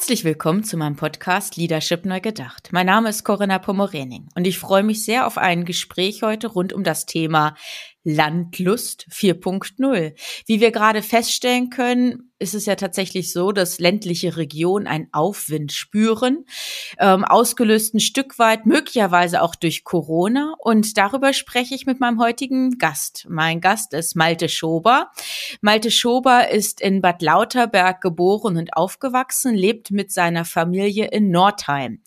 Herzlich willkommen zu meinem Podcast Leadership Neu Gedacht. Mein Name ist Corinna Pomorening und ich freue mich sehr auf ein Gespräch heute rund um das Thema Landlust 4.0. Wie wir gerade feststellen können, ist es ja tatsächlich so, dass ländliche Regionen einen Aufwind spüren, ähm, ausgelöst ein Stück weit möglicherweise auch durch Corona. Und darüber spreche ich mit meinem heutigen Gast. Mein Gast ist Malte Schober. Malte Schober ist in Bad Lauterberg geboren und aufgewachsen, lebt mit seiner Familie in Nordheim,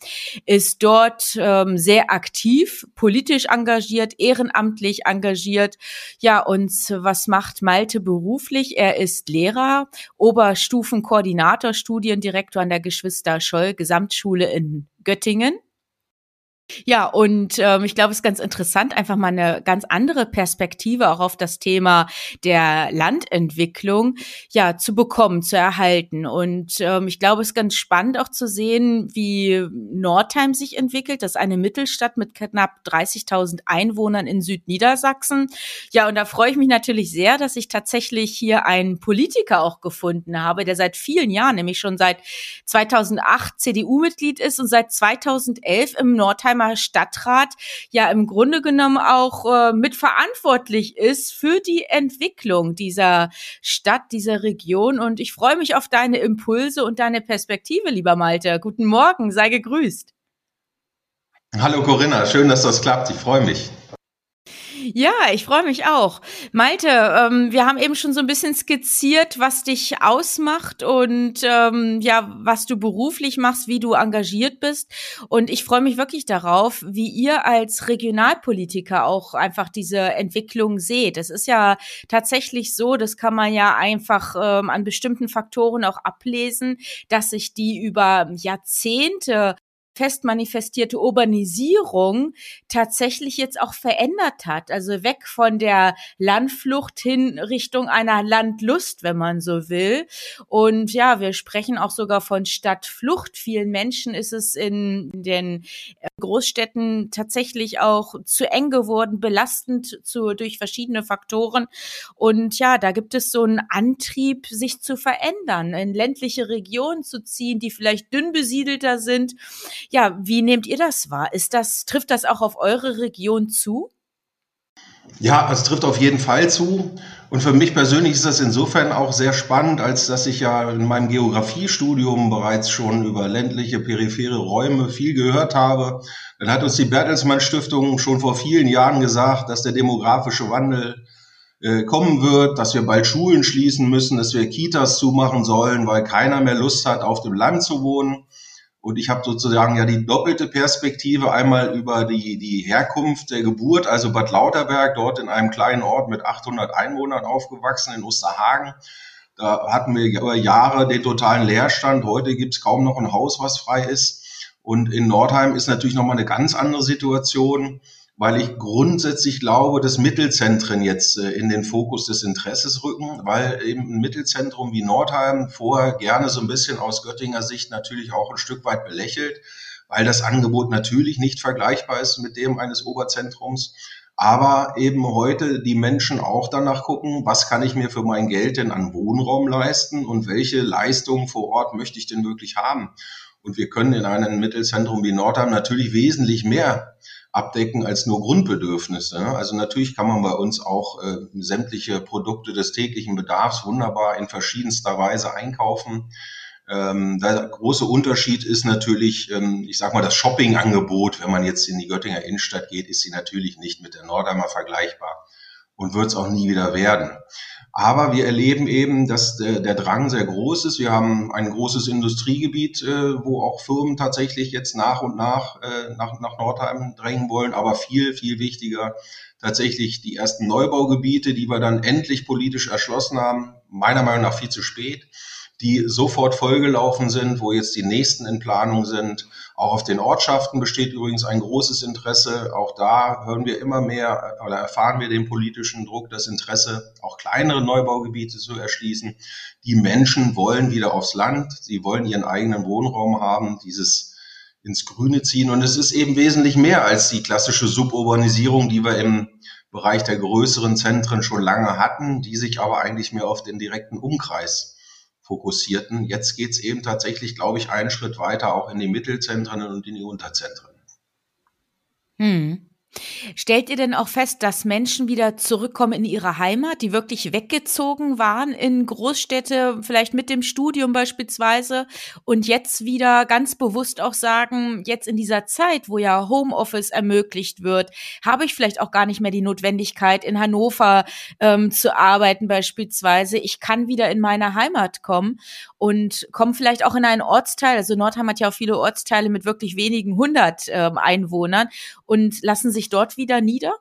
ist dort ähm, sehr aktiv, politisch engagiert, ehrenamtlich engagiert. Ja, und was macht Malte beruflich? Er ist Lehrer Oberstufenkoordinator, Studiendirektor an der Geschwister Scholl Gesamtschule in Göttingen. Ja, und ähm, ich glaube, es ist ganz interessant, einfach mal eine ganz andere Perspektive auch auf das Thema der Landentwicklung ja zu bekommen, zu erhalten. Und ähm, ich glaube, es ist ganz spannend auch zu sehen, wie Nordheim sich entwickelt. Das ist eine Mittelstadt mit knapp 30.000 Einwohnern in Südniedersachsen. Ja, und da freue ich mich natürlich sehr, dass ich tatsächlich hier einen Politiker auch gefunden habe, der seit vielen Jahren, nämlich schon seit 2008 CDU-Mitglied ist und seit 2011 im Nordheim Mannheimer Stadtrat ja im Grunde genommen auch äh, mitverantwortlich ist für die Entwicklung dieser Stadt, dieser Region. Und ich freue mich auf deine Impulse und deine Perspektive, lieber Malte. Guten Morgen, sei gegrüßt. Hallo Corinna, schön, dass das klappt. Ich freue mich. Ja, ich freue mich auch. Malte, ähm, wir haben eben schon so ein bisschen skizziert, was dich ausmacht und ähm, ja, was du beruflich machst, wie du engagiert bist. Und ich freue mich wirklich darauf, wie ihr als Regionalpolitiker auch einfach diese Entwicklung seht. Es ist ja tatsächlich so, das kann man ja einfach ähm, an bestimmten Faktoren auch ablesen, dass sich die über Jahrzehnte fest manifestierte Urbanisierung tatsächlich jetzt auch verändert hat. Also weg von der Landflucht hin Richtung einer Landlust, wenn man so will. Und ja, wir sprechen auch sogar von Stadtflucht. Vielen Menschen ist es in den äh, Großstädten tatsächlich auch zu eng geworden, belastend zu, durch verschiedene Faktoren. Und ja, da gibt es so einen Antrieb, sich zu verändern, in ländliche Regionen zu ziehen, die vielleicht dünn besiedelter sind ja, wie nehmt ihr das wahr? Ist das, trifft das auch auf eure Region zu? Ja, es trifft auf jeden Fall zu. Und für mich persönlich ist das insofern auch sehr spannend, als dass ich ja in meinem Geografiestudium bereits schon über ländliche, periphere Räume viel gehört habe. Dann hat uns die Bertelsmann Stiftung schon vor vielen Jahren gesagt, dass der demografische Wandel äh, kommen wird, dass wir bald Schulen schließen müssen, dass wir Kitas zumachen sollen, weil keiner mehr Lust hat, auf dem Land zu wohnen. Und ich habe sozusagen ja die doppelte Perspektive, einmal über die, die Herkunft der Geburt, also Bad Lauterberg, dort in einem kleinen Ort mit 800 Einwohnern aufgewachsen, in Osterhagen. Da hatten wir über Jahre den totalen Leerstand. Heute gibt es kaum noch ein Haus, was frei ist. Und in Nordheim ist natürlich nochmal eine ganz andere Situation weil ich grundsätzlich glaube, dass Mittelzentren jetzt äh, in den Fokus des Interesses rücken, weil eben ein Mittelzentrum wie Nordheim vorher gerne so ein bisschen aus Göttinger Sicht natürlich auch ein Stück weit belächelt, weil das Angebot natürlich nicht vergleichbar ist mit dem eines Oberzentrums. Aber eben heute die Menschen auch danach gucken, was kann ich mir für mein Geld denn an Wohnraum leisten und welche Leistungen vor Ort möchte ich denn wirklich haben. Und wir können in einem Mittelzentrum wie Nordheim natürlich wesentlich mehr abdecken als nur Grundbedürfnisse. Also natürlich kann man bei uns auch äh, sämtliche Produkte des täglichen Bedarfs wunderbar in verschiedenster Weise einkaufen. Ähm, der große Unterschied ist natürlich, ähm, ich sag mal, das Shoppingangebot, wenn man jetzt in die Göttinger Innenstadt geht, ist sie natürlich nicht mit der Nordheimer vergleichbar und wird es auch nie wieder werden. Aber wir erleben eben, dass der, Drang sehr groß ist. Wir haben ein großes Industriegebiet, äh, wo auch Firmen tatsächlich jetzt nach und äh, nach nach Nordheim drängen wollen. Aber viel, viel wichtiger tatsächlich die ersten Neubaugebiete, die wir dann endlich politisch erschlossen haben. Meiner Meinung nach viel zu spät. Die sofort vollgelaufen sind, wo jetzt die nächsten in Planung sind. Auch auf den Ortschaften besteht übrigens ein großes Interesse. Auch da hören wir immer mehr oder erfahren wir den politischen Druck, das Interesse, auch kleinere Neubaugebiete zu erschließen. Die Menschen wollen wieder aufs Land. Sie wollen ihren eigenen Wohnraum haben, dieses ins Grüne ziehen. Und es ist eben wesentlich mehr als die klassische Suburbanisierung, die wir im Bereich der größeren Zentren schon lange hatten, die sich aber eigentlich mehr auf den direkten Umkreis fokussierten. Jetzt geht es eben tatsächlich, glaube ich, einen Schritt weiter auch in die Mittelzentren und in die Unterzentren. Hm. Stellt ihr denn auch fest, dass Menschen wieder zurückkommen in ihre Heimat, die wirklich weggezogen waren in Großstädte, vielleicht mit dem Studium beispielsweise, und jetzt wieder ganz bewusst auch sagen, jetzt in dieser Zeit, wo ja Homeoffice ermöglicht wird, habe ich vielleicht auch gar nicht mehr die Notwendigkeit, in Hannover ähm, zu arbeiten beispielsweise. Ich kann wieder in meine Heimat kommen und komme vielleicht auch in einen Ortsteil. Also Nordheim hat ja auch viele Ortsteile mit wirklich wenigen hundert ähm, Einwohnern und lassen sich dort wieder nieder?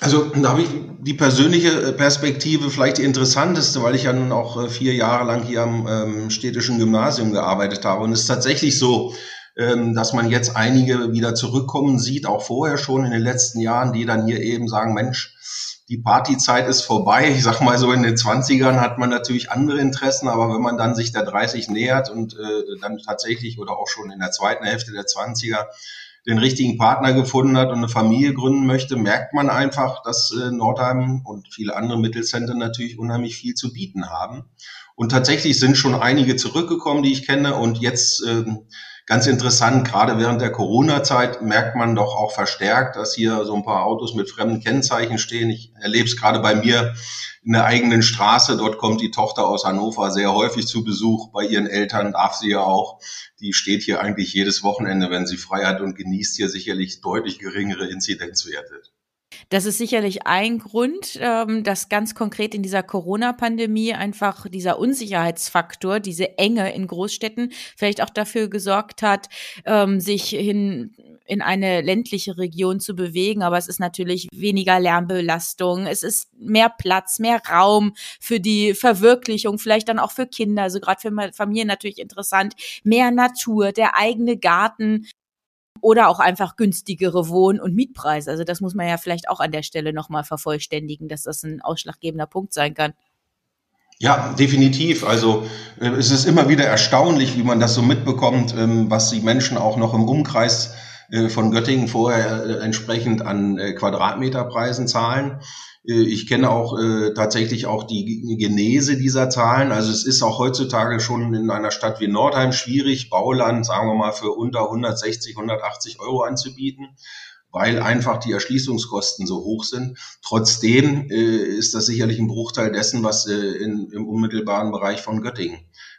Also da habe ich die persönliche äh, Perspektive vielleicht die interessanteste, weil ich ja nun auch äh, vier Jahre lang hier am ähm, städtischen Gymnasium gearbeitet habe. Und es ist tatsächlich so, ähm, dass man jetzt einige wieder zurückkommen sieht, auch vorher schon in den letzten Jahren, die dann hier eben sagen, Mensch, die Partyzeit ist vorbei. Ich sag mal so, in den 20ern hat man natürlich andere Interessen, aber wenn man dann sich der 30 nähert und äh, dann tatsächlich oder auch schon in der zweiten Hälfte der 20er den richtigen Partner gefunden hat und eine Familie gründen möchte, merkt man einfach, dass äh, Nordheim und viele andere Mittelzentren natürlich unheimlich viel zu bieten haben. Und tatsächlich sind schon einige zurückgekommen, die ich kenne. Und jetzt ähm, ganz interessant, gerade während der Corona-Zeit merkt man doch auch verstärkt, dass hier so ein paar Autos mit fremden Kennzeichen stehen. Ich erlebe es gerade bei mir in der eigenen Straße. Dort kommt die Tochter aus Hannover sehr häufig zu Besuch. Bei ihren Eltern darf sie ja auch. Die steht hier eigentlich jedes Wochenende, wenn sie frei hat und genießt hier sicherlich deutlich geringere Inzidenzwerte. Das ist sicherlich ein Grund, ähm, dass ganz konkret in dieser Corona-Pandemie einfach dieser Unsicherheitsfaktor, diese Enge in Großstädten vielleicht auch dafür gesorgt hat, ähm, sich hin in eine ländliche Region zu bewegen. Aber es ist natürlich weniger Lärmbelastung. Es ist mehr Platz, mehr Raum für die Verwirklichung, vielleicht dann auch für Kinder, also gerade für Familien natürlich interessant. Mehr Natur, der eigene Garten, oder auch einfach günstigere Wohn- und Mietpreise. Also das muss man ja vielleicht auch an der Stelle nochmal vervollständigen, dass das ein ausschlaggebender Punkt sein kann. Ja, definitiv. Also äh, es ist immer wieder erstaunlich, wie man das so mitbekommt, ähm, was die Menschen auch noch im Umkreis äh, von Göttingen vorher äh, entsprechend an Quadratmeterpreisen zahlen. Äh, ich kenne auch äh, tatsächlich auch die Genese dieser Zahlen. Also es ist auch heutzutage schon in einer Stadt wie Nordheim schwierig, Bauland, sagen wir mal, für unter 160, 180 Euro anzubieten weil einfach die Erschließungskosten so hoch sind. Trotzdem äh, ist das sicherlich ein Bruchteil dessen, was äh, in, im unmittelbaren Bereich von Göttingen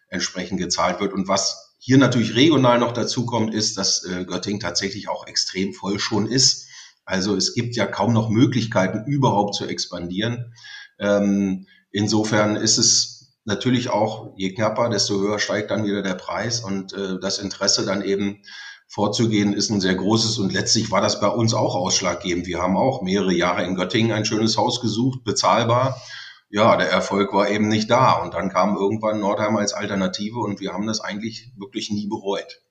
entsprechend gezahlt wird. Und was hier natürlich regional noch dazu kommt, ist, dass äh, Göttingen tatsächlich auch extrem voll schon ist. Also es gibt ja kaum noch Möglichkeiten, überhaupt zu expandieren. Ähm, insofern ist es natürlich auch, je knapper, desto höher steigt dann wieder der Preis und äh, das Interesse dann eben vorzugehen ist ein sehr großes und letztlich war das bei uns auch ausschlaggebend. Wir haben auch mehrere Jahre in Göttingen ein schönes Haus gesucht, bezahlbar. Ja, der Erfolg war eben nicht da und dann kam irgendwann Nordheim als Alternative und wir haben das eigentlich wirklich nie bereut.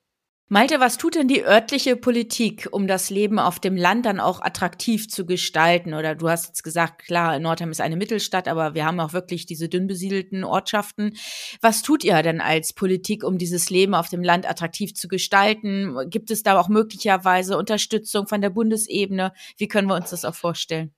Malte, was tut denn die örtliche Politik, um das Leben auf dem Land dann auch attraktiv zu gestalten? Oder du hast jetzt gesagt, klar, Nordheim ist eine Mittelstadt, aber wir haben auch wirklich diese dünn besiedelten Ortschaften. Was tut ihr denn als Politik, um dieses Leben auf dem Land attraktiv zu gestalten? Gibt es da auch möglicherweise Unterstützung von der Bundesebene? Wie können wir uns das auch vorstellen?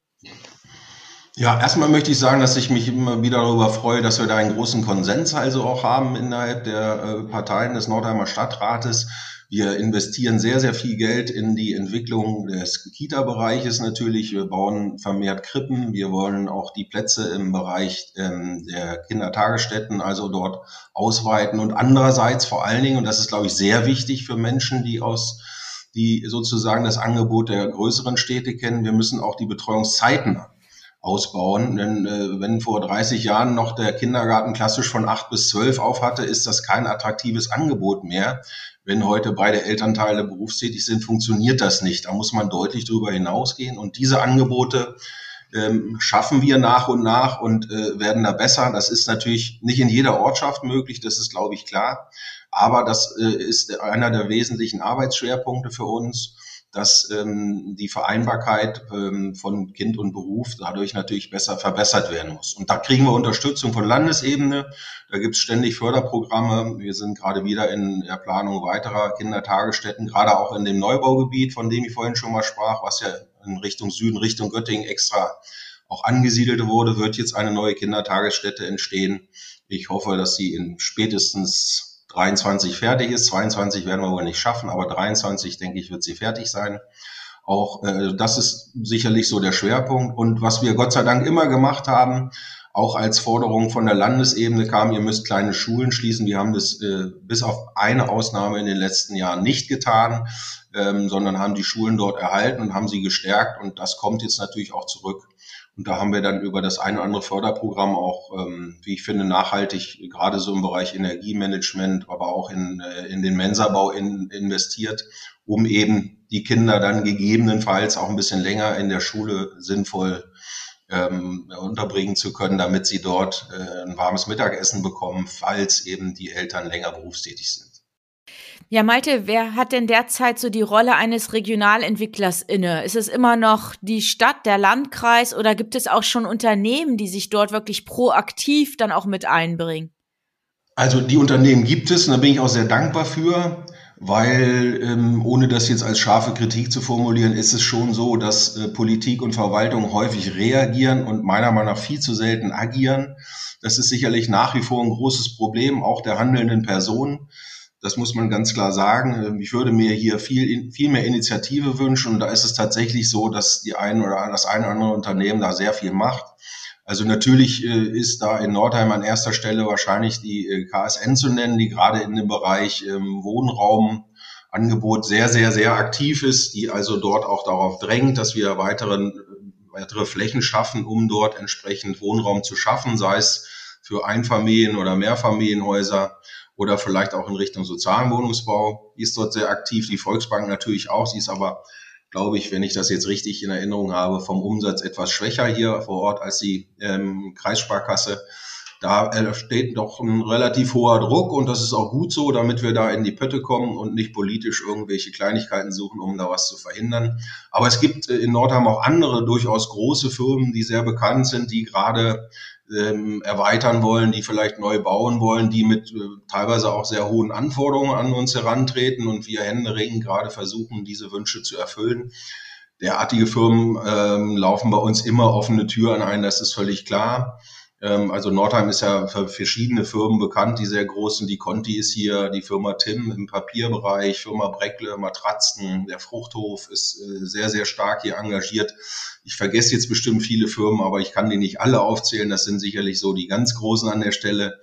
Ja, erstmal möchte ich sagen, dass ich mich immer wieder darüber freue, dass wir da einen großen Konsens also auch haben innerhalb der äh, Parteien des Nordheimer Stadtrates wir investieren sehr, sehr viel Geld in die Entwicklung des Kita-Bereiches natürlich. Wir bauen vermehrt Krippen. Wir wollen auch die Plätze im Bereich ähm, der Kindertagesstätten, also dort ausweiten. Und andererseits vor allen Dingen, und das ist, glaube ich, sehr wichtig für Menschen, die aus die sozusagen das Angebot der größeren Städte kennen. Wir müssen auch die Betreuungszeiten ausbauen. Denn äh, wenn vor 30 Jahren noch der Kindergarten klassisch von 8 bis 12 auf hatte, ist das kein attraktives Angebot mehr. Wenn heute beide Elternteile berufstätig sind, funktioniert das nicht. Da muss man deutlich drüber hinausgehen. Und diese Angebote ähm, schaffen wir nach und nach und äh, werden da besser. Das ist natürlich nicht in jeder Ortschaft möglich, das ist, glaube ich, klar. Aber das äh, ist einer der wesentlichen Arbeitsschwerpunkte für uns dass ähm, die Vereinbarkeit ähm, von Kind und Beruf dadurch natürlich besser verbessert werden muss. Und da kriegen wir Unterstützung von Landesebene. Da gibt es ständig Förderprogramme. Wir sind gerade wieder in der Planung weiterer Kindertagesstätten, gerade auch in dem Neubaugebiet, von dem ich vorhin schon mal sprach, was ja in Richtung Süden, Richtung Göttingen extra auch angesiedelt wurde, wird jetzt eine neue Kindertagesstätte entstehen. Ich hoffe, dass sie in spätestens 23 fertig ist. 22 werden wir wohl nicht schaffen, aber 23, denke ich, wird sie fertig sein. Auch äh, das ist sicherlich so der Schwerpunkt. Und was wir Gott sei Dank immer gemacht haben, auch als Forderung von der Landesebene kam, ihr müsst kleine Schulen schließen. Wir haben das äh, bis auf eine Ausnahme in den letzten Jahren nicht getan, ähm, sondern haben die Schulen dort erhalten und haben sie gestärkt. Und das kommt jetzt natürlich auch zurück. Und da haben wir dann über das eine oder andere Förderprogramm auch, ähm, wie ich finde, nachhaltig, gerade so im Bereich Energiemanagement, aber auch in, äh, in den Mensabau in, investiert, um eben die Kinder dann gegebenenfalls auch ein bisschen länger in der Schule sinnvoll ähm, unterbringen zu können, damit sie dort äh, ein warmes Mittagessen bekommen, falls eben die Eltern länger berufstätig sind. Ja, Malte, wer hat denn derzeit so die Rolle eines Regionalentwicklers inne? Ist es immer noch die Stadt, der Landkreis oder gibt es auch schon Unternehmen, die sich dort wirklich proaktiv dann auch mit einbringen? Also die Unternehmen gibt es und da bin ich auch sehr dankbar für, weil ähm, ohne das jetzt als scharfe Kritik zu formulieren, ist es schon so, dass äh, Politik und Verwaltung häufig reagieren und meiner Meinung nach viel zu selten agieren. Das ist sicherlich nach wie vor ein großes Problem auch der handelnden Personen. Das muss man ganz klar sagen. Ähm, ich würde mir hier viel, viel mehr Initiative wünschen. Und da ist es tatsächlich so, dass die ein oder das eine oder andere Unternehmen da sehr viel macht. Also natürlich äh, ist da in Nordheim an erster Stelle wahrscheinlich die äh, KSN zu nennen, die gerade in dem Bereich ähm, Wohnraumangebot sehr, sehr, sehr aktiv ist, die also dort auch darauf drängt, dass wir weiteren, äh, weitere Flächen schaffen, um dort entsprechend Wohnraum zu schaffen, sei es für Einfamilien- oder Mehrfamilienhäuser oder vielleicht auch in Richtung sozialen Wohnungsbau. Die ist dort sehr aktiv, die Volksbank natürlich auch. Sie ist aber, glaube ich, wenn ich das jetzt richtig in Erinnerung habe, vom Umsatz etwas schwächer hier vor Ort als die ähm, Kreissparkasse. Da steht doch ein relativ hoher Druck und das ist auch gut so, damit wir da in die Pötte kommen und nicht politisch irgendwelche Kleinigkeiten suchen, um da was zu verhindern. Aber es gibt äh, in Nordheim auch andere durchaus große Firmen, die sehr bekannt sind, die gerade ähm, erweitern wollen, die vielleicht neu bauen wollen, die mit äh, teilweise auch sehr hohen Anforderungen an uns herantreten und wir händeringend gerade versuchen, diese Wünsche zu erfüllen. Derartige Firmen ähm, laufen bei uns immer offene Türen ein, das ist völlig klar. Ähm, also Nordheim ist ja für verschiedene Firmen bekannt, die sehr groß sind. Die Conti ist hier, die Firma Tim im Papierbereich, Firma Breckle, Matratzen, der Fruchthof ist äh, sehr, sehr stark hier engagiert. Ich vergesse jetzt bestimmt viele Firmen, aber ich kann die nicht alle aufzählen. Das sind sicherlich so die ganz großen an der Stelle.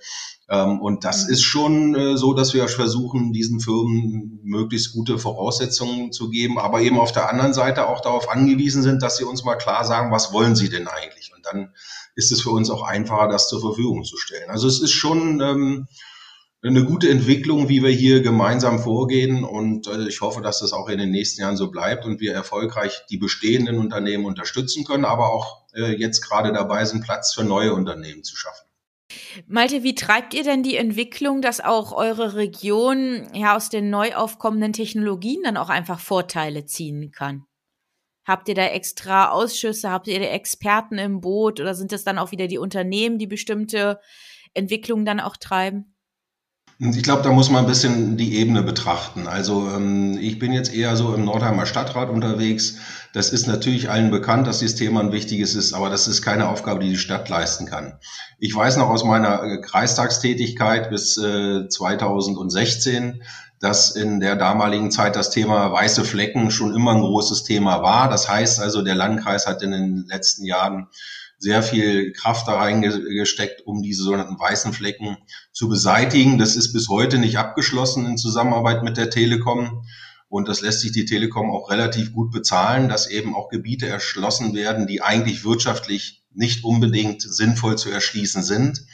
Ähm, und das mhm. ist schon äh, so, dass wir versuchen, diesen Firmen möglichst gute Voraussetzungen zu geben, aber eben auf der anderen Seite auch darauf angewiesen sind, dass sie uns mal klar sagen, was wollen sie denn eigentlich? Und dann ist es für uns auch einfacher, das zur Verfügung zu stellen. Also es ist schon ähm, eine gute Entwicklung, wie wir hier gemeinsam vorgehen. Und äh, ich hoffe, dass das auch in den nächsten Jahren so bleibt und wir erfolgreich die bestehenden Unternehmen unterstützen können, aber auch äh, jetzt gerade dabei sind, Platz für neue Unternehmen zu schaffen. Malte, wie treibt ihr denn die Entwicklung, dass auch eure Region ja aus den neu aufkommenden Technologien dann auch einfach Vorteile ziehen kann? Habt ihr da extra Ausschüsse? Habt ihr Experten im Boot? Oder sind es dann auch wieder die Unternehmen, die bestimmte Entwicklungen dann auch treiben? Ich glaube, da muss man ein bisschen die Ebene betrachten. Also ähm, ich bin jetzt eher so im Nordheimer Stadtrat unterwegs. Das ist natürlich allen bekannt, dass dieses Thema ein wichtiges ist, aber das ist keine Aufgabe, die die Stadt leisten kann. Ich weiß noch aus meiner äh, Kreistagstätigkeit bis äh, 2016, dass in der damaligen Zeit das Thema weiße Flecken schon immer ein großes Thema war. Das heißt also, der Landkreis hat in den letzten Jahren sehr viel Kraft da reingesteckt, um diese sogenannten weißen Flecken zu beseitigen. Das ist bis heute nicht abgeschlossen in Zusammenarbeit mit der Telekom. Und das lässt sich die Telekom auch relativ gut bezahlen, dass eben auch Gebiete erschlossen werden, die eigentlich wirtschaftlich nicht unbedingt sinnvoll zu erschließen sind.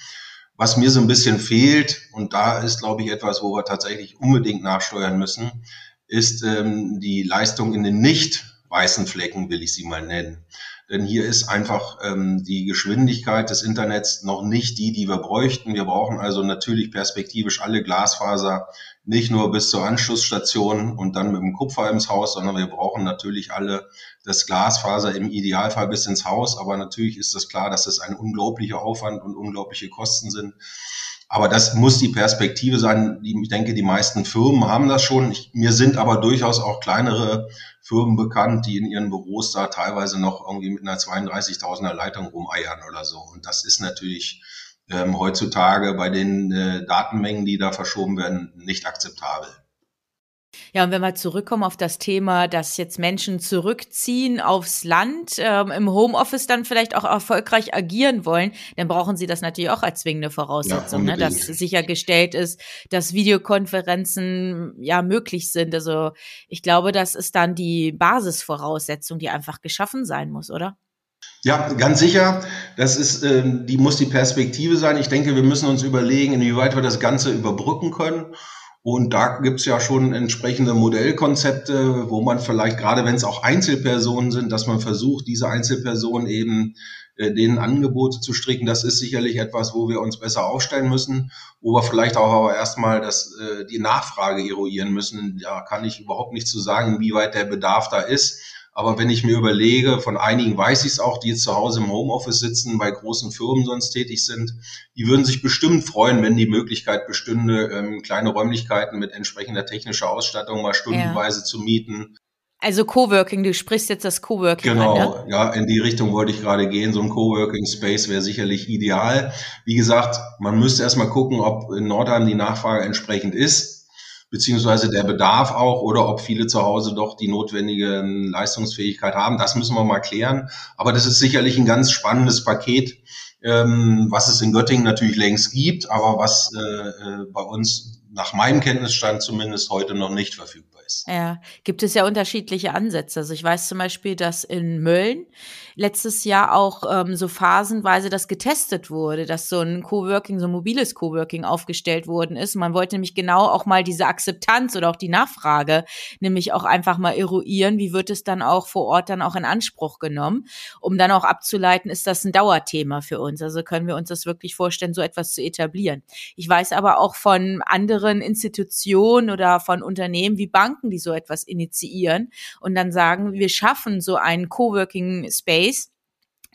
Was mir so ein bisschen fehlt, und da ist, glaube ich, etwas, wo wir tatsächlich unbedingt nachsteuern müssen, ist ähm, die Leistung in den nicht weißen Flecken, will ich sie mal nennen. Denn hier ist einfach ähm, die Geschwindigkeit des Internets noch nicht die, die wir bräuchten. Wir brauchen also natürlich perspektivisch alle Glasfaser, nicht nur bis zur Anschlussstation und dann mit dem Kupfer ins Haus, sondern wir brauchen natürlich alle das Glasfaser im Idealfall bis ins Haus. Aber natürlich ist das klar, dass es ein unglaublicher Aufwand und unglaubliche Kosten sind. Aber das muss die Perspektive sein. Ich denke, die meisten Firmen haben das schon. Ich, mir sind aber durchaus auch kleinere Firmen bekannt, die in ihren Büros da teilweise noch irgendwie mit einer 32.000er Leitung rumeiern oder so. Und das ist natürlich ähm, heutzutage bei den äh, Datenmengen, die da verschoben werden, nicht akzeptabel. Ja, und wenn wir zurückkommen auf das Thema, dass jetzt Menschen zurückziehen aufs Land, ähm, im Homeoffice dann vielleicht auch erfolgreich agieren wollen, dann brauchen sie das natürlich auch als zwingende Voraussetzung, ja, ne, dass sichergestellt ist, dass Videokonferenzen ja möglich sind. Also ich glaube, das ist dann die Basisvoraussetzung, die einfach geschaffen sein muss, oder? Ja, ganz sicher. Das ist, äh, die muss die Perspektive sein. Ich denke, wir müssen uns überlegen, inwieweit wir das Ganze überbrücken können. Und da gibt's ja schon entsprechende Modellkonzepte, wo man vielleicht, gerade wenn es auch Einzelpersonen sind, dass man versucht, diese Einzelpersonen eben äh, denen Angebote zu stricken. Das ist sicherlich etwas, wo wir uns besser aufstellen müssen, wo wir vielleicht auch aber erstmal das, äh, die Nachfrage eruieren müssen. Da kann ich überhaupt nicht zu sagen, wie weit der Bedarf da ist. Aber wenn ich mir überlege, von einigen weiß ich es auch, die jetzt zu Hause im Homeoffice sitzen, bei großen Firmen sonst tätig sind, die würden sich bestimmt freuen, wenn die Möglichkeit bestünde, ähm, kleine Räumlichkeiten mit entsprechender technischer Ausstattung mal stundenweise ja. zu mieten. Also Coworking, du sprichst jetzt das Coworking Genau, an, ne? ja, in die Richtung wollte ich gerade gehen. So ein Coworking Space wäre sicherlich ideal. Wie gesagt, man müsste erstmal gucken, ob in Nordheim die Nachfrage entsprechend ist beziehungsweise der Bedarf auch oder ob viele zu Hause doch die notwendige Leistungsfähigkeit haben. Das müssen wir mal klären. Aber das ist sicherlich ein ganz spannendes Paket, ähm, was es in Göttingen natürlich längst gibt, aber was äh, äh bei uns nach meinem Kenntnisstand zumindest heute noch nicht verfügbar ist. Ja, gibt es ja unterschiedliche Ansätze. Also ich weiß zum Beispiel, dass in Mölln letztes Jahr auch ähm, so phasenweise das getestet wurde, dass so ein Coworking, so ein mobiles Coworking aufgestellt worden ist. Man wollte nämlich genau auch mal diese Akzeptanz oder auch die Nachfrage nämlich auch einfach mal eruieren, wie wird es dann auch vor Ort dann auch in Anspruch genommen, um dann auch abzuleiten, ist das ein Dauerthema für uns. Also können wir uns das wirklich vorstellen, so etwas zu etablieren. Ich weiß aber auch von anderen Institutionen oder von Unternehmen wie Banken, die so etwas initiieren und dann sagen, wir schaffen so einen Coworking Space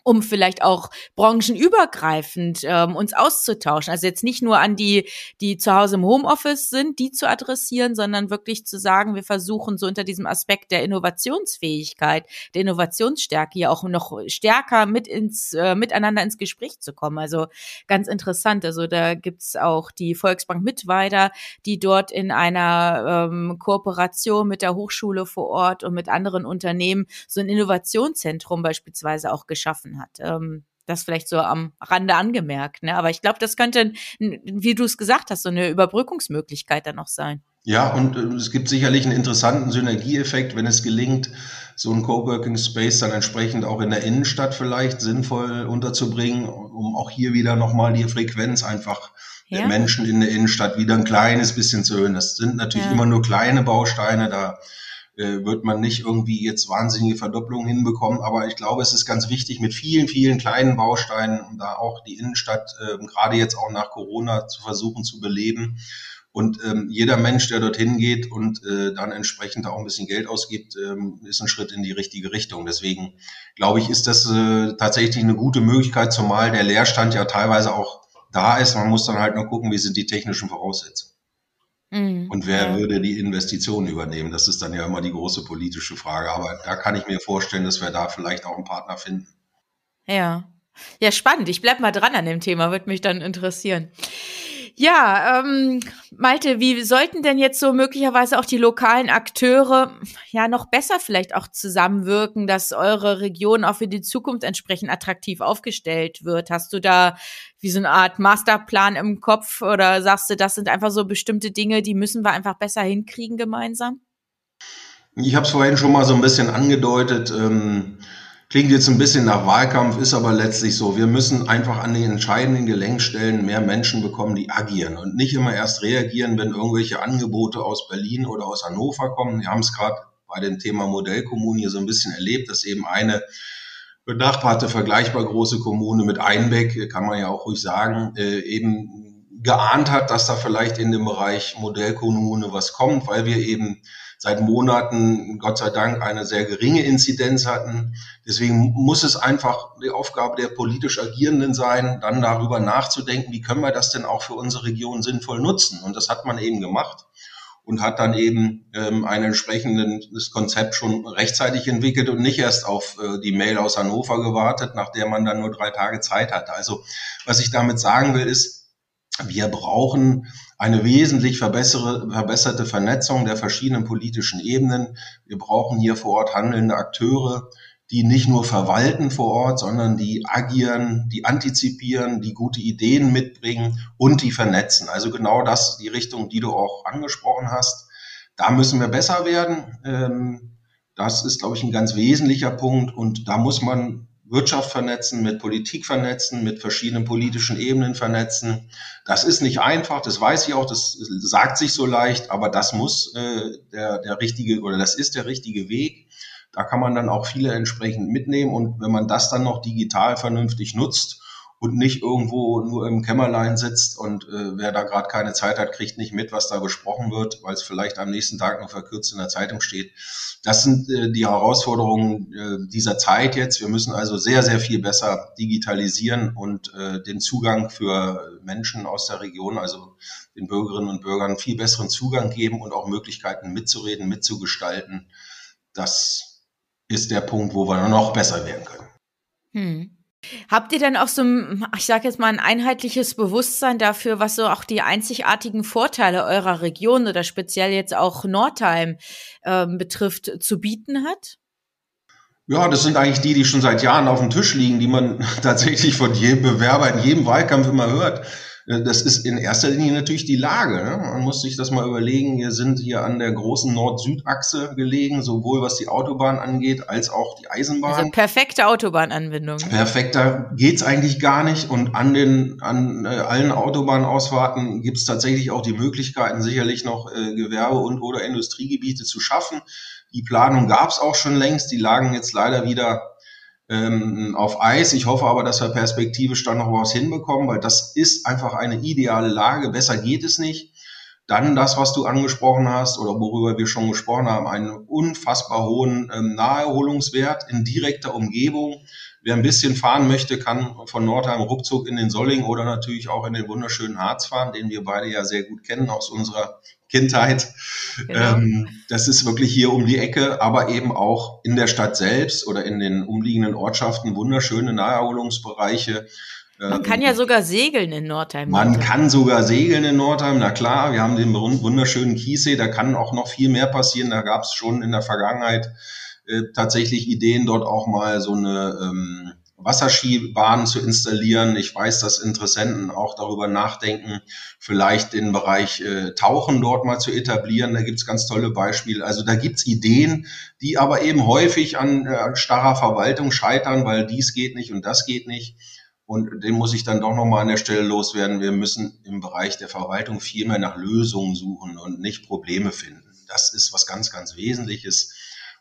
um vielleicht auch branchenübergreifend ähm, uns auszutauschen. Also jetzt nicht nur an die, die zu Hause im Homeoffice sind, die zu adressieren, sondern wirklich zu sagen, wir versuchen so unter diesem Aspekt der Innovationsfähigkeit, der Innovationsstärke hier auch noch stärker mit ins, äh, miteinander ins Gespräch zu kommen. Also ganz interessant. Also da gibt's auch die Volksbank Mittweida, die dort in einer ähm, Kooperation mit der Hochschule vor Ort und mit anderen Unternehmen so ein Innovationszentrum beispielsweise auch geschaffen geschaffen hat. Ähm, das vielleicht so am Rande angemerkt. Ne? Aber ich glaube, das könnte, wie du es gesagt hast, so eine Überbrückungsmöglichkeit dann noch sein. Ja, und äh, es gibt sicherlich einen interessanten Synergieeffekt, wenn es gelingt, so einen Coworking Space dann entsprechend auch in der Innenstadt vielleicht sinnvoll unterzubringen, um auch hier wieder nochmal die Frequenz einfach ja. der Menschen in der Innenstadt wieder ein kleines bisschen zu erhöhen. Das sind natürlich ja. immer nur kleine Bausteine, da äh, wird man nicht irgendwie jetzt wahnsinnige Verdopplungen hinbekommen. Aber ich glaube, es ist ganz wichtig, mit vielen, vielen kleinen Bausteinen, um da auch die Innenstadt äh, gerade jetzt auch nach Corona zu versuchen zu beleben. Und ähm, jeder Mensch, der dorthin geht und äh, dann entsprechend auch ein bisschen Geld ausgibt, ähm, ist ein Schritt in die richtige Richtung. Deswegen glaube ich, ist das äh, tatsächlich eine gute Möglichkeit, zumal der Leerstand ja teilweise auch da ist. Man muss dann halt nur gucken, wie sind die technischen Voraussetzungen. Mhm, und wer ja. würde die Investitionen übernehmen? Das ist dann ja immer die große politische Frage. Aber da kann ich mir vorstellen, dass wir da vielleicht auch einen Partner finden. Ja. Ja, spannend. Ich bleib mal dran an dem Thema, würde mich dann interessieren. Ja, ähm, Malte, wie sollten denn jetzt so möglicherweise auch die lokalen Akteure ja noch besser vielleicht auch zusammenwirken, dass eure Region auch für die Zukunft entsprechend attraktiv aufgestellt wird? Hast du da wie so eine Art Masterplan im Kopf oder sagst du, das sind einfach so bestimmte Dinge, die müssen wir einfach besser hinkriegen gemeinsam? Ich habe es vorhin schon mal so ein bisschen angedeutet. Ähm Klingt jetzt ein bisschen nach Wahlkampf, ist aber letztlich so. Wir müssen einfach an den entscheidenden Gelenkstellen mehr Menschen bekommen, die agieren und nicht immer erst reagieren, wenn irgendwelche Angebote aus Berlin oder aus Hannover kommen. Wir haben es gerade bei dem Thema Modellkommunen hier so ein bisschen erlebt, dass eben eine benachbarte, vergleichbar große Kommune mit Einbeck, kann man ja auch ruhig sagen, äh, eben geahnt hat, dass da vielleicht in dem Bereich Modellkommune was kommt, weil wir eben seit Monaten, Gott sei Dank, eine sehr geringe Inzidenz hatten. Deswegen muss es einfach die Aufgabe der politisch Agierenden sein, dann darüber nachzudenken, wie können wir das denn auch für unsere Region sinnvoll nutzen. Und das hat man eben gemacht und hat dann eben ähm, ein entsprechendes Konzept schon rechtzeitig entwickelt und nicht erst auf äh, die Mail aus Hannover gewartet, nach der man dann nur drei Tage Zeit hatte. Also was ich damit sagen will, ist, wir brauchen eine wesentlich verbesserte Vernetzung der verschiedenen politischen Ebenen. Wir brauchen hier vor Ort handelnde Akteure, die nicht nur verwalten vor Ort, sondern die agieren, die antizipieren, die gute Ideen mitbringen und die vernetzen. Also genau das, die Richtung, die du auch angesprochen hast. Da müssen wir besser werden. Ähm, das ist, glaube ich, ein ganz wesentlicher Punkt. Und da muss man Wirtschaft vernetzen, mit Politik vernetzen, mit verschiedenen politischen Ebenen vernetzen. Das ist nicht einfach, das weiß ich auch, das sagt sich so leicht, aber das muss äh, der, der richtige oder das ist der richtige Weg. Da kann man dann auch viele entsprechend mitnehmen und wenn man das dann noch digital vernünftig nutzt, und nicht irgendwo nur im Kämmerlein sitzt und äh, wer da gerade keine Zeit hat, kriegt nicht mit, was da besprochen wird, weil es vielleicht am nächsten Tag noch verkürzt in der Zeitung steht. Das sind äh, die Herausforderungen äh, dieser Zeit jetzt. Wir müssen also sehr, sehr viel besser digitalisieren und äh, den Zugang für Menschen aus der Region, also den Bürgerinnen und Bürgern, viel besseren Zugang geben und auch Möglichkeiten mitzureden, mitzugestalten. Das ist der Punkt, wo wir noch besser werden können. Hm. Habt ihr denn auch so, ich sage jetzt mal, ein einheitliches Bewusstsein dafür, was so auch die einzigartigen Vorteile eurer Region oder speziell jetzt auch Nordheim äh, betrifft, zu bieten hat? Ja, das sind eigentlich die, die schon seit Jahren auf dem Tisch liegen, die man tatsächlich von jedem Bewerber in jedem Wahlkampf immer hört. Äh, das ist in erster Linie natürlich die Lage. Ne? Man muss sich das mal überlegen. Wir sind hier an der großen Nord-Süd-Achse gelegen, sowohl was die Autobahn angeht, als auch die Eisenbahn. Also perfekte Autobahnanbindung. Perfekter geht's eigentlich gar nicht. Und an den an äh, allen Autobahnausfahrten gibt's tatsächlich auch die Möglichkeiten, sicherlich noch äh, Gewerbe und oder Industriegebiete zu schaffen. Die Planung gab's auch schon längst. Die lagen jetzt leider wieder ähm, auf Eis. Ich hoffe aber, dass wir perspektivisch dann noch was hinbekommen, weil das ist einfach eine ideale Lage. Besser geht es nicht. Dann das, was du angesprochen hast oder worüber wir schon gesprochen haben, einen unfassbar hohen ähm, Naherholungswert in direkter Umgebung. Wer ein bisschen fahren möchte, kann von Nordheim ruckzuck in den Solling oder natürlich auch in den wunderschönen Harz fahren, den wir beide ja sehr gut kennen aus unserer Kindheit. Genau. Ähm, das ist wirklich hier um die Ecke, aber eben auch in der Stadt selbst oder in den umliegenden Ortschaften wunderschöne Naherholungsbereiche. Man kann ja ähm, sogar segeln in Nordheim. Man kann sogar segeln in Nordheim, na klar. Wir haben den wunderschönen Kiessee, da kann auch noch viel mehr passieren. Da gab es schon in der Vergangenheit äh, tatsächlich Ideen, dort auch mal so eine ähm, Wasserskibahnen zu installieren. Ich weiß, dass Interessenten auch darüber nachdenken, vielleicht den Bereich äh, Tauchen dort mal zu etablieren. Da gibt's ganz tolle Beispiele. Also da gibt's Ideen, die aber eben häufig an äh, starrer Verwaltung scheitern, weil dies geht nicht und das geht nicht. Und den muss ich dann doch nochmal an der Stelle loswerden. Wir müssen im Bereich der Verwaltung viel mehr nach Lösungen suchen und nicht Probleme finden. Das ist was ganz, ganz Wesentliches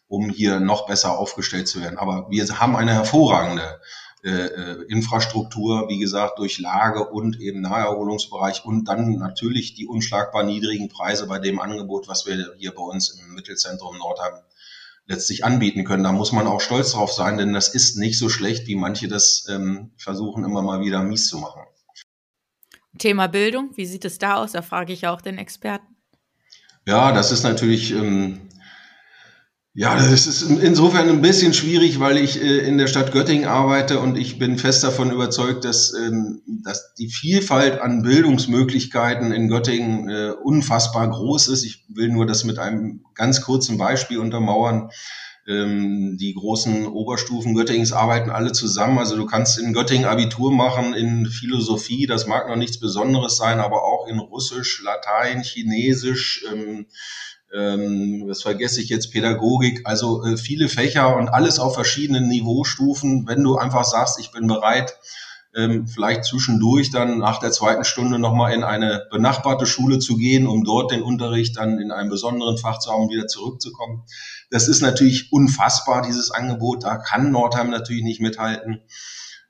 um hier noch besser aufgestellt zu werden. Aber wir haben eine hervorragende äh, äh, Infrastruktur, wie gesagt, durch Lage und eben Naherholungsbereich und dann natürlich die unschlagbar niedrigen Preise bei dem Angebot, was wir hier bei uns im Mittelzentrum Nordheim letztlich anbieten können. Da muss man auch stolz drauf sein, denn das ist nicht so schlecht, wie manche das ähm, versuchen, immer mal wieder mies zu machen. Thema Bildung, wie sieht es da aus? Da frage ich auch den Experten. Ja, das ist natürlich ähm, ja, das ist insofern ein bisschen schwierig, weil ich äh, in der Stadt Göttingen arbeite und ich bin fest davon überzeugt, dass, ähm, dass die Vielfalt an Bildungsmöglichkeiten in Göttingen äh, unfassbar groß ist. Ich will nur das mit einem ganz kurzen Beispiel untermauern. Ähm, die großen Oberstufen Göttingens arbeiten alle zusammen. Also du kannst in Göttingen Abitur machen in Philosophie, das mag noch nichts Besonderes sein, aber auch in Russisch, Latein, Chinesisch, ähm, ähm, das vergesse ich jetzt, Pädagogik, also äh, viele Fächer und alles auf verschiedenen Niveaustufen. Wenn du einfach sagst, ich bin bereit, ähm, vielleicht zwischendurch dann nach der zweiten Stunde nochmal in eine benachbarte Schule zu gehen, um dort den Unterricht dann in einem besonderen Fach zu haben, wieder zurückzukommen. Das ist natürlich unfassbar, dieses Angebot. Da kann Nordheim natürlich nicht mithalten.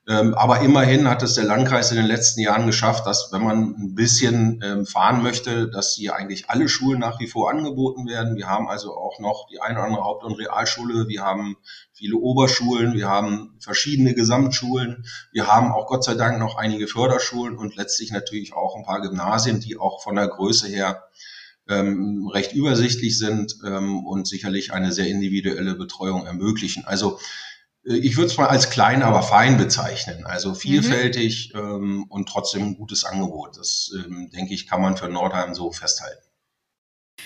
Ähm, aber immerhin hat es der Landkreis in den letzten Jahren geschafft, dass wenn man ein bisschen ähm, fahren möchte, dass hier eigentlich alle Schulen nach wie vor angeboten werden. Wir haben also auch noch die eine oder andere Haupt- und Realschule. Wir haben viele Oberschulen. Wir haben verschiedene Gesamtschulen. Wir haben auch Gott sei Dank noch einige Förderschulen und letztlich natürlich auch ein paar Gymnasien, die auch von der Größe her ähm, recht übersichtlich sind ähm, und sicherlich eine sehr individuelle Betreuung ermöglichen. Also ich würde es mal als klein, aber fein bezeichnen. Also vielfältig mhm. ähm, und trotzdem ein gutes Angebot. Das, ähm, denke ich, kann man für Nordheim so festhalten.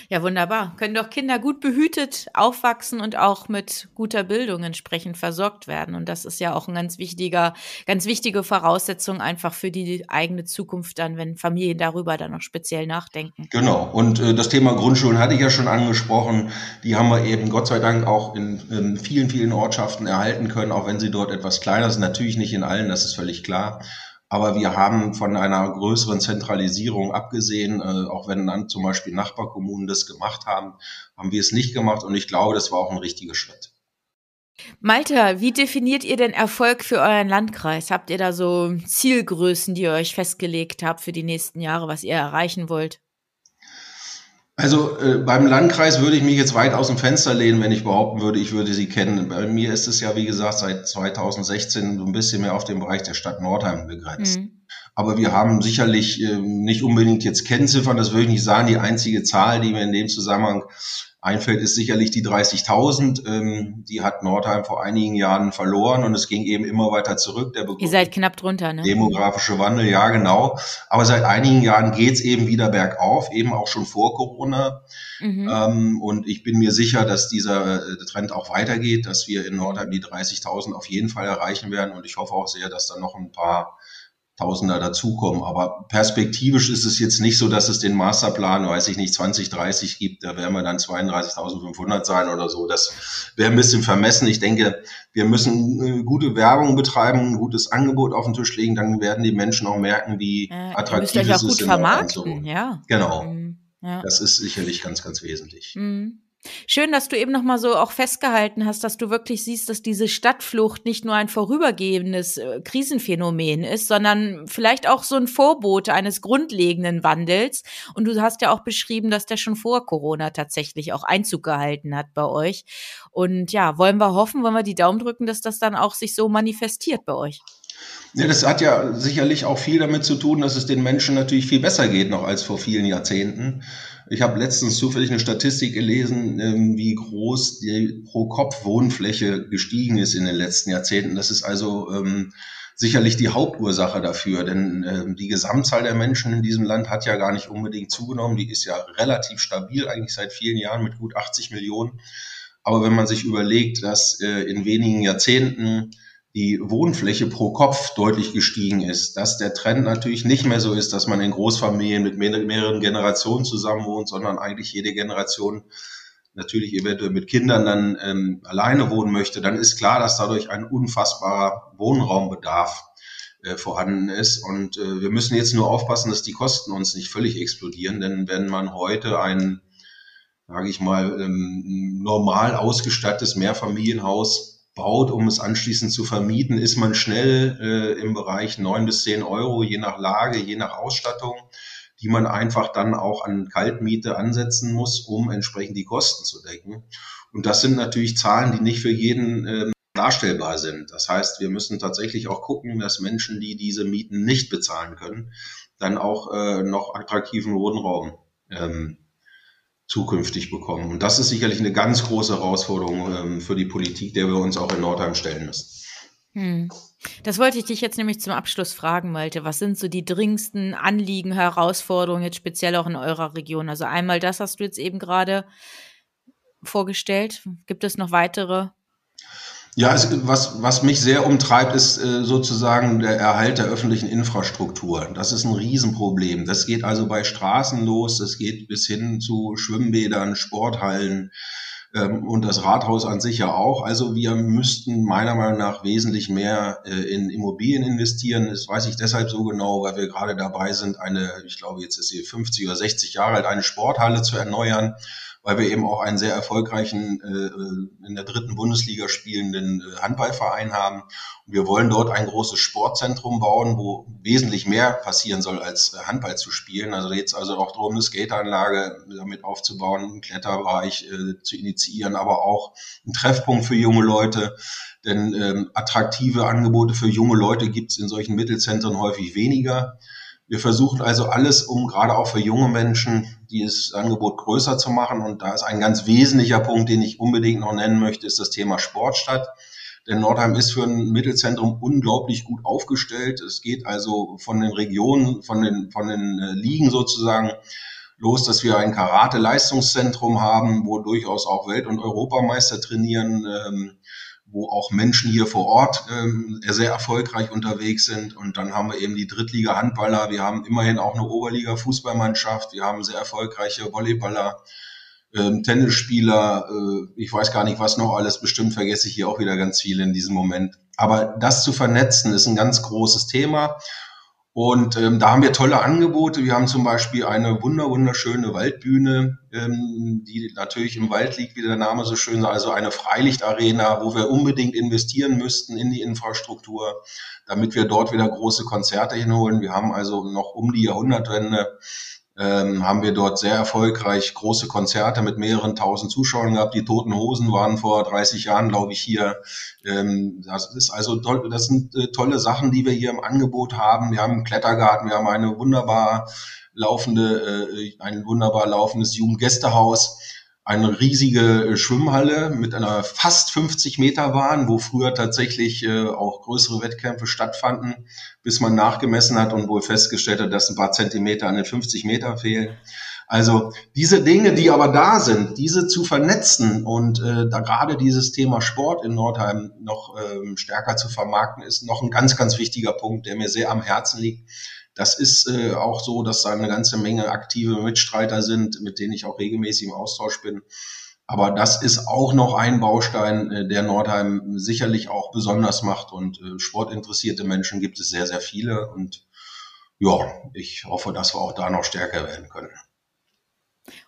Ja, wunderbar. Können doch Kinder gut behütet aufwachsen und auch mit guter Bildung entsprechend versorgt werden. Und das ist ja auch ein ganz wichtiger, ganz wichtige Voraussetzung einfach für die eigene Zukunft dann, wenn Familien darüber dann noch speziell nachdenken. Genau. Und äh, das Thema Grundschulen hatte ich ja schon angesprochen. Die haben wir eben Gott sei Dank auch in, in vielen, vielen Ortschaften erhalten können, auch wenn sie dort etwas kleiner sind. Natürlich nicht in allen, das ist völlig klar. Aber wir haben von einer größeren Zentralisierung abgesehen, äh, auch wenn dann zum Beispiel Nachbarkommunen das gemacht haben, haben wir es nicht gemacht und ich glaube, das war auch ein richtiger Schritt. Malte, wie definiert ihr denn Erfolg für euren Landkreis? Habt ihr da so Zielgrößen, die ihr euch festgelegt habt für die nächsten Jahre, was ihr erreichen wollt? Also äh, beim Landkreis würde ich mich jetzt weit aus dem Fenster lehnen, wenn ich behaupten würde, ich würde sie kennen. Bei mir ist es ja, wie gesagt, seit 2016 so ein bisschen mehr auf den Bereich der Stadt Nordheim begrenzt. Mhm. Aber wir haben sicherlich äh, nicht unbedingt jetzt Kennziffern, das würde ich nicht sagen. Die einzige Zahl, die mir in dem Zusammenhang einfällt, ist sicherlich die 30.000. Ähm, die hat Nordheim vor einigen Jahren verloren und es ging eben immer weiter zurück. Der Ihr seid knapp drunter, ne? Demografische Wandel, ja genau. Aber seit einigen Jahren geht's eben wieder bergauf, eben auch schon vor Corona. Mhm. Ähm, und ich bin mir sicher, dass dieser äh, Trend auch weitergeht, dass wir in Nordheim die 30.000 auf jeden Fall erreichen werden. Und ich hoffe auch sehr, dass da noch ein paar Tausender dazukommen. Aber perspektivisch ist es jetzt nicht so, dass es den Masterplan, weiß ich nicht, 2030 gibt. Da werden wir dann 32.500 sein oder so. Das wäre ein bisschen vermessen. Ich denke, wir müssen gute Werbung betreiben, ein gutes Angebot auf den Tisch legen. Dann werden die Menschen auch merken, wie äh, attraktiv es ist. Gut vermarkten, so. ja. Genau. Mhm. Ja. Das ist sicherlich ganz, ganz wesentlich. Mhm. Schön, dass du eben noch mal so auch festgehalten hast, dass du wirklich siehst, dass diese Stadtflucht nicht nur ein vorübergehendes äh, Krisenphänomen ist, sondern vielleicht auch so ein Vorbote eines grundlegenden Wandels. Und du hast ja auch beschrieben, dass der schon vor Corona tatsächlich auch Einzug gehalten hat bei euch. Und ja, wollen wir hoffen, wollen wir die Daumen drücken, dass das dann auch sich so manifestiert bei euch. Ja, das hat ja sicherlich auch viel damit zu tun, dass es den Menschen natürlich viel besser geht noch als vor vielen Jahrzehnten. Ich habe letztens zufällig eine Statistik gelesen, ähm, wie groß die Pro-Kopf-Wohnfläche gestiegen ist in den letzten Jahrzehnten. Das ist also ähm, sicherlich die Hauptursache dafür, denn ähm, die Gesamtzahl der Menschen in diesem Land hat ja gar nicht unbedingt zugenommen. Die ist ja relativ stabil, eigentlich seit vielen Jahren mit gut 80 Millionen. Aber wenn man sich überlegt, dass äh, in wenigen Jahrzehnten die Wohnfläche pro Kopf deutlich gestiegen ist, dass der Trend natürlich nicht mehr so ist, dass man in Großfamilien mit mehreren Generationen zusammenwohnt, sondern eigentlich jede Generation natürlich eventuell mit Kindern dann ähm, alleine wohnen möchte, dann ist klar, dass dadurch ein unfassbarer Wohnraumbedarf äh, vorhanden ist. Und äh, wir müssen jetzt nur aufpassen, dass die Kosten uns nicht völlig explodieren, denn wenn man heute ein, sage ich mal, ähm, normal ausgestattetes Mehrfamilienhaus baut, um es anschließend zu vermieten, ist man schnell äh, im Bereich neun bis zehn Euro, je nach Lage, je nach Ausstattung, die man einfach dann auch an Kaltmiete ansetzen muss, um entsprechend die Kosten zu decken. Und das sind natürlich Zahlen, die nicht für jeden äh, darstellbar sind. Das heißt, wir müssen tatsächlich auch gucken, dass Menschen, die diese Mieten nicht bezahlen können, dann auch äh, noch attraktiven Wohnraum ähm, zukünftig bekommen. Und das ist sicherlich eine ganz große Herausforderung ähm, für die Politik, der wir uns auch in Nordheim stellen müssen. Hm. Das wollte ich dich jetzt nämlich zum Abschluss fragen, Malte. Was sind so die dringendsten Anliegen, Herausforderungen jetzt speziell auch in eurer Region? Also einmal das hast du jetzt eben gerade vorgestellt. Gibt es noch weitere ja, es, was, was mich sehr umtreibt, ist äh, sozusagen der Erhalt der öffentlichen Infrastruktur. Das ist ein Riesenproblem. Das geht also bei Straßen los, das geht bis hin zu Schwimmbädern, Sporthallen, ähm, und das Rathaus an sich ja auch. Also wir müssten meiner Meinung nach wesentlich mehr äh, in Immobilien investieren. Das weiß ich deshalb so genau, weil wir gerade dabei sind, eine, ich glaube jetzt ist sie 50 oder 60 Jahre alt, eine Sporthalle zu erneuern weil wir eben auch einen sehr erfolgreichen, äh, in der dritten Bundesliga spielenden äh, Handballverein haben. Und wir wollen dort ein großes Sportzentrum bauen, wo wesentlich mehr passieren soll, als äh, Handball zu spielen. Also jetzt also auch darum, eine Skateanlage damit aufzubauen, einen Kletterbereich äh, zu initiieren, aber auch einen Treffpunkt für junge Leute. Denn ähm, attraktive Angebote für junge Leute gibt es in solchen Mittelzentren häufig weniger. Wir versuchen also alles, um gerade auch für junge Menschen dieses Angebot größer zu machen. Und da ist ein ganz wesentlicher Punkt, den ich unbedingt noch nennen möchte, ist das Thema Sportstadt. Denn Nordheim ist für ein Mittelzentrum unglaublich gut aufgestellt. Es geht also von den Regionen, von den, von den äh, Ligen sozusagen los, dass wir ein Karate-Leistungszentrum haben, wo durchaus auch Welt- und Europameister trainieren. Ähm, wo auch Menschen hier vor Ort ähm, sehr erfolgreich unterwegs sind. Und dann haben wir eben die Drittliga-Handballer. Wir haben immerhin auch eine Oberliga-Fußballmannschaft. Wir haben sehr erfolgreiche Volleyballer, ähm, Tennisspieler. Äh, ich weiß gar nicht, was noch alles. Bestimmt vergesse ich hier auch wieder ganz viele in diesem Moment. Aber das zu vernetzen ist ein ganz großes Thema. Und ähm, da haben wir tolle Angebote. Wir haben zum Beispiel eine wunder wunderschöne Waldbühne, ähm, die natürlich im Wald liegt, wie der Name so schön sagt, also eine Freilichtarena, wo wir unbedingt investieren müssten in die Infrastruktur, damit wir dort wieder große Konzerte hinholen. Wir haben also noch um die Jahrhundertwende ähm, haben wir dort sehr erfolgreich große Konzerte mit mehreren tausend Zuschauern gehabt. Die Toten Hosen waren vor 30 Jahren, glaube ich, hier. Ähm, das ist also toll, das sind äh, tolle Sachen, die wir hier im Angebot haben. Wir haben einen Klettergarten, wir haben eine wunderbar laufende, äh, ein wunderbar laufendes Jugendgästehaus eine riesige äh, Schwimmhalle mit einer fast 50 Meter Bahn, wo früher tatsächlich äh, auch größere Wettkämpfe stattfanden, bis man nachgemessen hat und wohl festgestellt hat, dass ein paar Zentimeter an den 50 Meter fehlen. Also diese Dinge, die aber da sind, diese zu vernetzen und äh, da gerade dieses Thema Sport in Nordheim noch ähm, stärker zu vermarkten, ist noch ein ganz, ganz wichtiger Punkt, der mir sehr am Herzen liegt. Das ist äh, auch so, dass da eine ganze Menge aktive Mitstreiter sind, mit denen ich auch regelmäßig im Austausch bin. Aber das ist auch noch ein Baustein, äh, der Nordheim sicherlich auch besonders macht. Und äh, sportinteressierte Menschen gibt es sehr, sehr viele. Und ja, ich hoffe, dass wir auch da noch stärker werden können.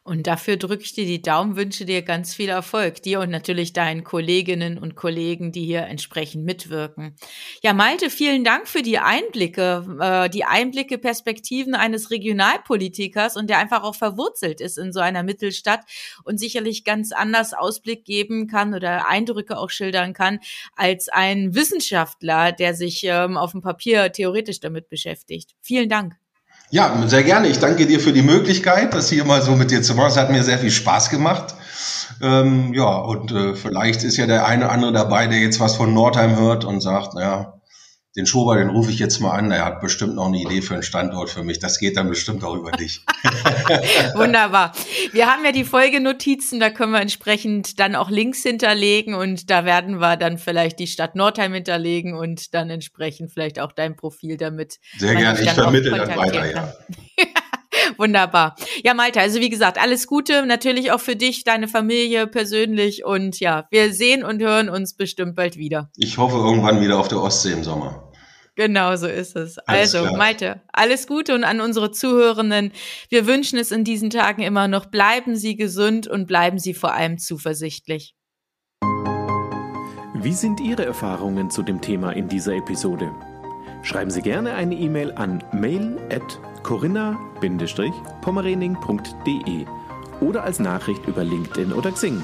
Und dafür drücke ich dir die Daumen, wünsche dir ganz viel Erfolg, dir und natürlich deinen Kolleginnen und Kollegen, die hier entsprechend mitwirken. Ja, Malte, vielen Dank für die Einblicke, äh, die Einblicke, Perspektiven eines Regionalpolitikers und der einfach auch verwurzelt ist in so einer Mittelstadt und sicherlich ganz anders Ausblick geben kann oder Eindrücke auch schildern kann als ein Wissenschaftler, der sich ähm, auf dem Papier theoretisch damit beschäftigt. Vielen Dank. Ja, sehr gerne. Ich danke dir für die Möglichkeit, das hier mal so mit dir zu machen. Es hat mir sehr viel Spaß gemacht. Ähm, ja, und äh, vielleicht ist ja der eine oder andere dabei, der jetzt was von Nordheim hört und sagt, naja, den Schober, den rufe ich jetzt mal an. Er hat bestimmt noch eine Idee für einen Standort für mich. Das geht dann bestimmt auch über dich. Wunderbar. Wir haben ja die Folgenotizen, da können wir entsprechend dann auch Links hinterlegen und da werden wir dann vielleicht die Stadt Nordheim hinterlegen und dann entsprechend vielleicht auch dein Profil damit. Sehr gerne, ich vermittle dann weiter, ja. Wunderbar. Ja, Malte, also wie gesagt, alles Gute natürlich auch für dich, deine Familie persönlich und ja, wir sehen und hören uns bestimmt bald wieder. Ich hoffe irgendwann wieder auf der Ostsee im Sommer. Genau so ist es. Alles also, klar. Malte, alles Gute und an unsere Zuhörenden. Wir wünschen es in diesen Tagen immer noch. Bleiben Sie gesund und bleiben Sie vor allem zuversichtlich. Wie sind Ihre Erfahrungen zu dem Thema in dieser Episode? Schreiben Sie gerne eine E-Mail an mail.corinna-pommerening.de oder als Nachricht über LinkedIn oder Xing.